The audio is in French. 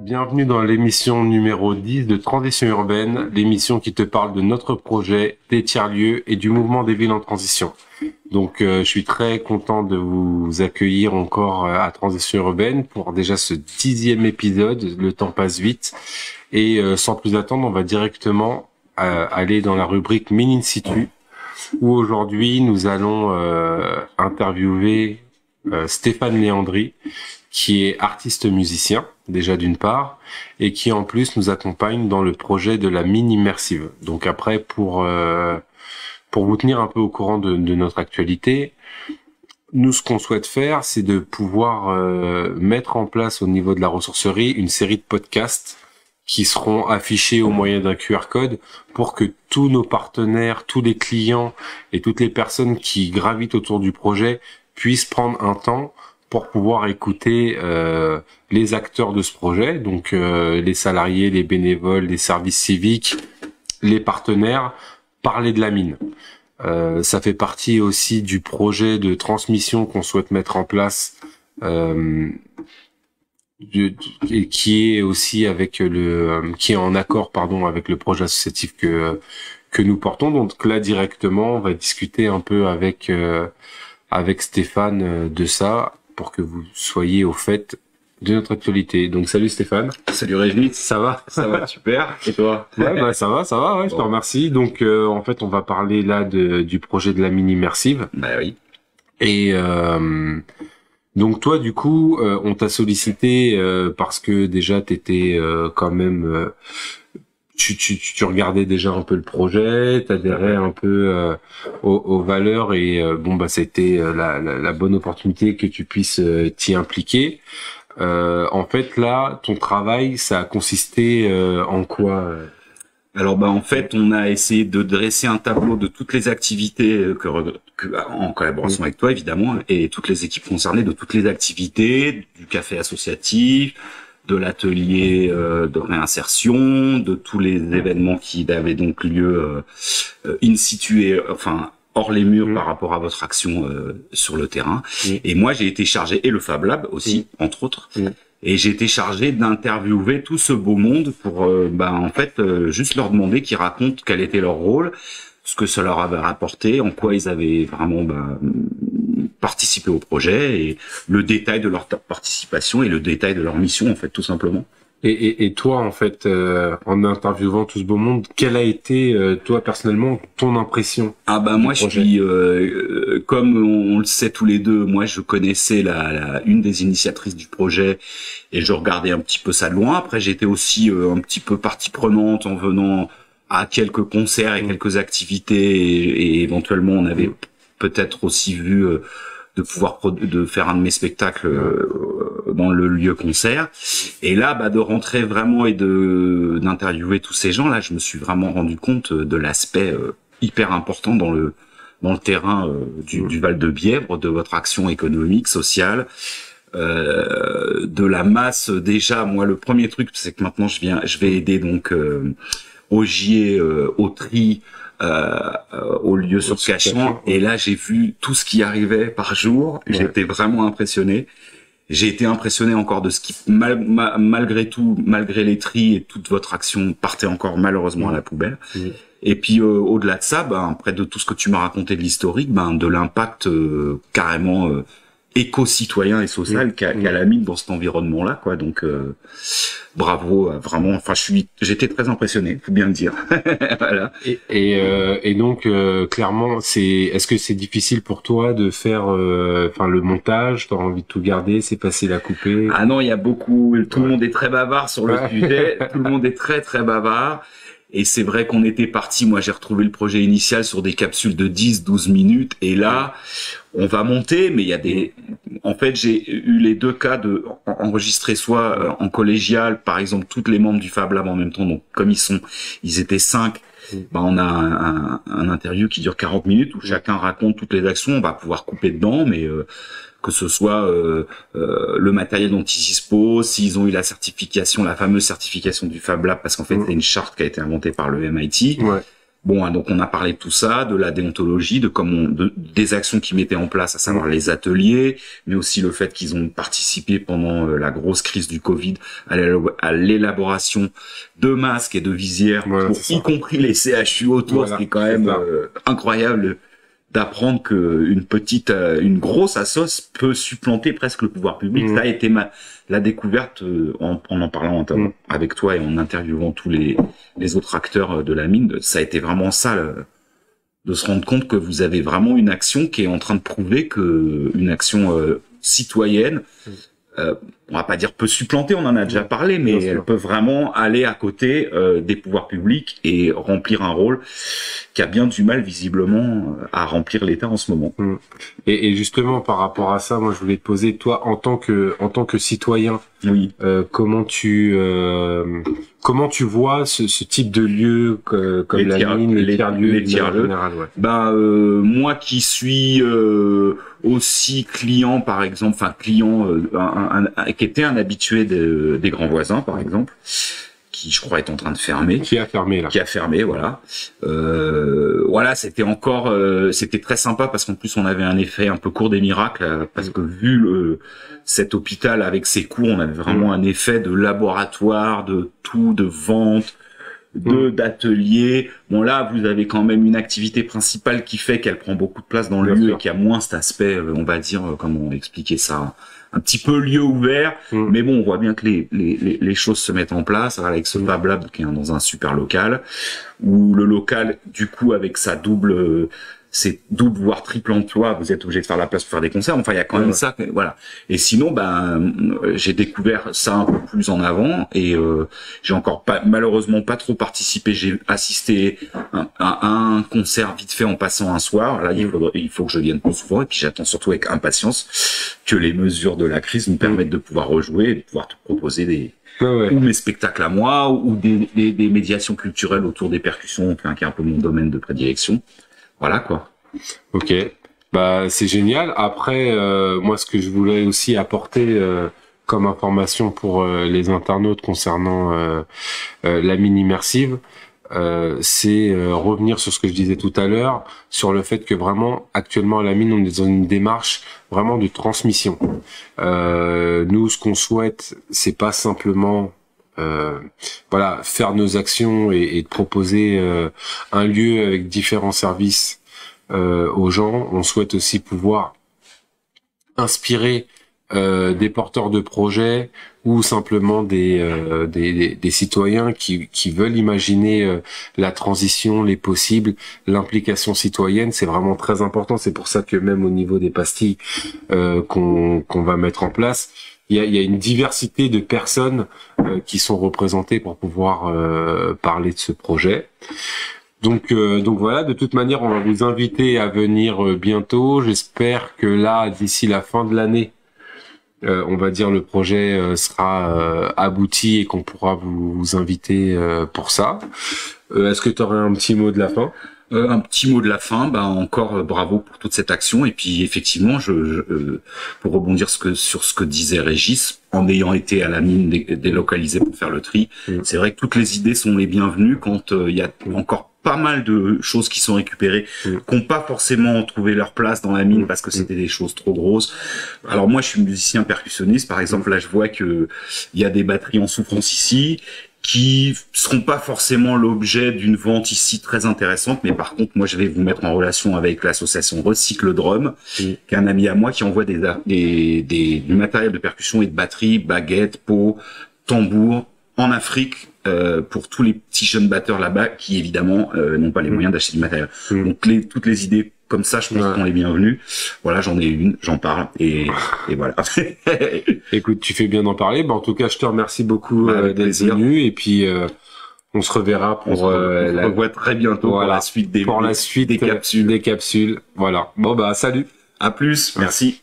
Bienvenue dans l'émission numéro 10 de Transition urbaine, l'émission qui te parle de notre projet, des tiers-lieux et du mouvement des villes en transition. Donc euh, je suis très content de vous accueillir encore euh, à Transition urbaine pour déjà ce dixième épisode. Le temps passe vite et euh, sans plus attendre, on va directement aller dans la rubrique Mini in situ où aujourd'hui nous allons interviewer Stéphane Léandry qui est artiste musicien déjà d'une part et qui en plus nous accompagne dans le projet de la mine immersive. Donc après pour pour vous tenir un peu au courant de, notre actualité, nous, ce qu'on souhaite faire, c'est de pouvoir euh, mettre en place au niveau de la ressourcerie une série de podcasts qui seront affichés au moyen d'un QR code pour que tous nos partenaires, tous les clients et toutes les personnes qui gravitent autour du projet puissent prendre un temps pour pouvoir écouter euh, les acteurs de ce projet, donc euh, les salariés, les bénévoles, les services civiques, les partenaires, parler de la mine. Euh, ça fait partie aussi du projet de transmission qu'on souhaite mettre en place, euh, et qui est aussi avec le, qui est en accord, pardon, avec le projet associatif que que nous portons. Donc là directement, on va discuter un peu avec euh, avec Stéphane euh, de ça pour que vous soyez au fait de notre actualité. Donc salut Stéphane. Salut Régis. Ça va? Ça va super. Et toi? Ouais bah ça va, ça va. Ouais, je te remercie. Donc euh, en fait on va parler là de, du projet de la mini immersive. Bah oui. Et euh, donc toi du coup euh, on t'a sollicité euh, parce que déjà t'étais quand même tu, tu, tu, regardais déjà un peu le projet, t'adhérais un peu aux, aux, valeurs et bon bah c'était la, la, la, bonne opportunité que tu puisses t'y impliquer. Euh, en fait, là, ton travail, ça a consisté euh, en quoi euh? Alors bah en fait on a essayé de dresser un tableau de toutes les activités que, en collaboration avec toi évidemment et toutes les équipes concernées de toutes les activités du café associatif, de l'atelier de réinsertion, de tous les événements qui avaient donc lieu in situ enfin hors les murs mm. par rapport à votre action euh, sur le terrain. Mm. Et moi, j'ai été chargé, et le Fab Lab aussi, mm. entre autres, et j'ai été chargé d'interviewer tout ce beau monde pour, euh, bah, en fait, euh, juste leur demander qu'ils racontent quel était leur rôle, ce que ça leur avait rapporté, en quoi ils avaient vraiment bah, participé au projet, et le détail de leur participation et le détail de leur mission, en fait, tout simplement. Et, et, et, toi, en fait, euh, en interviewant tout ce beau monde, quelle a été, euh, toi personnellement, ton impression Ah bah moi, je suis, euh, comme on, le sait tous les deux, moi je connaissais la, la, une des initiatrices du projet et je regardais un petit peu ça de loin. Après, j'étais aussi un petit peu partie prenante en venant à quelques concerts et mmh. quelques activités et, éventuellement on avait mmh. Peut-être aussi vu de pouvoir de faire un de mes spectacles euh, dans le lieu concert. Et là bah de rentrer vraiment et de d'interviewer tous ces gens là je me suis vraiment rendu compte de l'aspect euh, hyper important dans le dans le terrain euh, du, du, Val de Bièvre de votre action économique sociale euh, de la masse. Déjà moi le premier truc c'est que maintenant je viens je vais aider donc euh, Augier, au euh, au lieu sur Cachan. Et là, j'ai vu tout ce qui arrivait par jour. J'étais vraiment impressionné. J'ai été impressionné encore de ce qui, malgré tout, malgré les tris et toute votre action, partait encore malheureusement à la poubelle. Et puis euh, au-delà de ça, ben, près de tout ce que tu m'as raconté de l'historique, ben, de l'impact euh, carrément euh, éco-citoyen et social qu'a la mine dans cet environnement-là, quoi. Donc euh, bravo, vraiment. Enfin, je suis, j'étais très impressionné, faut bien le dire. voilà. Et, et, euh, et donc euh, clairement, c'est, est-ce que c'est difficile pour toi de faire, enfin, le montage? T'as envie de tout garder C'est facile à couper? Ah non, il y a beaucoup. Tout le monde est très bavard sur le sujet. tout le monde est très très bavard. Et c'est vrai qu'on était parti, moi j'ai retrouvé le projet initial sur des capsules de 10, 12 minutes, et là, on va monter, mais il y a des... En fait, j'ai eu les deux cas de enregistrer soit euh, en collégial, par exemple, toutes les membres du Fab Lab en même temps, donc comme ils sont, ils étaient cinq, bah, on a un, un, interview qui dure 40 minutes où chacun raconte toutes les actions, on va pouvoir couper dedans, mais... Euh, que ce soit euh, euh, le matériel dont ils disposent, s'ils ont eu la certification, la fameuse certification du Fab Lab, parce qu'en fait, c'est une charte qui a été inventée par le MIT. Bon, hein, donc on a parlé de tout ça, de la déontologie, de comment, de, des actions qu'ils mettaient en place, à savoir les ateliers, mais aussi le fait qu'ils ont participé pendant euh, la grosse crise du Covid à l'élaboration de masques et de visières, y compris les CHU autour, ce qui est quand même euh, incroyable d'apprendre que une petite, euh, une grosse assos peut supplanter presque le pouvoir public. Mmh. Ça a été ma, la découverte euh, en, en, parlant mmh. avec toi et en interviewant tous les, les autres acteurs euh, de la mine. Ça a été vraiment ça, de se rendre compte que vous avez vraiment une action qui est en train de prouver que une action citoyenne, mmh euh, on va pas dire peut supplanter, on en a déjà parlé, mais elle peut vraiment aller à côté euh, des pouvoirs publics et remplir un rôle qui a bien du mal visiblement euh, à remplir l'État en ce moment. Mm. Et, et, justement par rapport à ça, moi je voulais te poser toi en tant que en tant que citoyen, oui. Euh, comment tu euh, comment tu vois ce, ce, type de lieu comme la mine, les, tiers-lieux, les tiers-lieux. Ouais. Ben euh, moi qui suis aussi client par exemple, enfin client un, un, qui était un habitué des grands voisins par exemple qui je crois est en train de fermer. Qui a fermé là. Qui a fermé, voilà. Euh, voilà, c'était encore, euh, c'était très sympa parce qu'en plus on avait un effet un peu court des miracles euh, parce que vu le, cet hôpital avec ses cours, on avait vraiment mm. un effet de laboratoire, de tout, de vente, de mm. d'atelier. Bon là, vous avez quand même une activité principale qui fait qu'elle prend beaucoup de place dans le lieu et qui a moins cet aspect, on va dire, comment expliquer ça un petit peu lieu ouvert, mm. mais bon, on voit bien que les, les, les, choses se mettent en place avec ce mm. Fab Lab qui est dans un super local, où le local, du coup, avec sa double c'est double voire triple emploi, vous êtes obligé de faire la place pour faire des concerts. Enfin, il y a quand même ça, voilà. Et sinon, ben, j'ai découvert ça un peu plus en avant et euh, j'ai encore pas, malheureusement pas trop participé. J'ai assisté à, un concert vite fait en passant un soir. Là, il, mm. il faut que je vienne plus souvent et puis j'attends surtout avec impatience que les mesures de la crise nous permettent de pouvoir rejouer, de pouvoir te proposer des ou mes spectacles à moi ou des, des, des médiations culturelles autour des percussions, qui est un peu mon domaine de prédilection. Voilà quoi. Ok. Bah c'est génial. Après, euh, moi ce que je voulais aussi apporter euh, comme information pour euh, les internautes concernant la mine immersive, c'est revenir sur ce que je disais tout à l'heure, sur le fait que vraiment actuellement à la mine on est dans une démarche vraiment de transmission. nous ce qu'on souhaite, c'est pas simplement voilà, faire nos actions et, et proposer un lieu avec différents services euh, aux gens. On souhaite aussi pouvoir inspirer euh, des porteurs de projets ou simplement des, euh, des, des, citoyens qui, qui veulent imaginer la transition, les possibles, l'implication citoyenne, c'est vraiment très important. C'est pour ça que même au niveau des pastilles qu'on qu'on va mettre en place, il y a, y a, une diversité de personnes qui sont représentées pour pouvoir parler de ce projet. Donc, euh, donc voilà, de toute manière, on va vous inviter à venir euh, bientôt. J'espère que là, d'ici la fin de l'année, euh, on va dire le projet sera abouti et qu'on pourra vous, vous inviter pour ça. Est-ce que tu aurais un petit mot de la fin? Un petit mot de la fin, bah encore bravo pour toute cette action et puis effectivement, je, pour rebondir ce que, sur ce que disait Régis, en ayant été à la mine délocalisée pour faire le tri, mm. c'est vrai que toutes les idées sont les bienvenues quand il y a encore pas mal de choses qui sont récupérées, mm. qui n'ont pas forcément trouvé leur place dans la mine mm. parce que c'était des choses trop grosses. Alors moi, je suis musicien percussionniste, par exemple. Là, je vois que il y a des batteries en souffrance ici qui seront pas forcément l'objet d'une vente ici très intéressante, mais par contre, moi, je vais vous mettre en relation avec l'association Recycle Drum, qui est un ami à moi qui envoie des, des, des, du matériel de percussion et de batterie, baguettes, pots, tambours, en Afrique euh, pour tous les petits jeunes batteurs là-bas qui évidemment euh, n'ont pas les mm. moyens d'acheter du matériel. Mm. Donc les, toutes les idées comme ça, je pense qu'on est bienvenus. Voilà, j'en ai une, j'en parle et, et voilà. Écoute, tu fais bien d'en parler. Bah, en tout cas, je te remercie beaucoup bah, euh, d'être venu et puis on se reverra pour on se la... revoit très bientôt pour la suite des pour la suite des capsules. Des capsules. Voilà. Bon bah salut. À plus. Merci.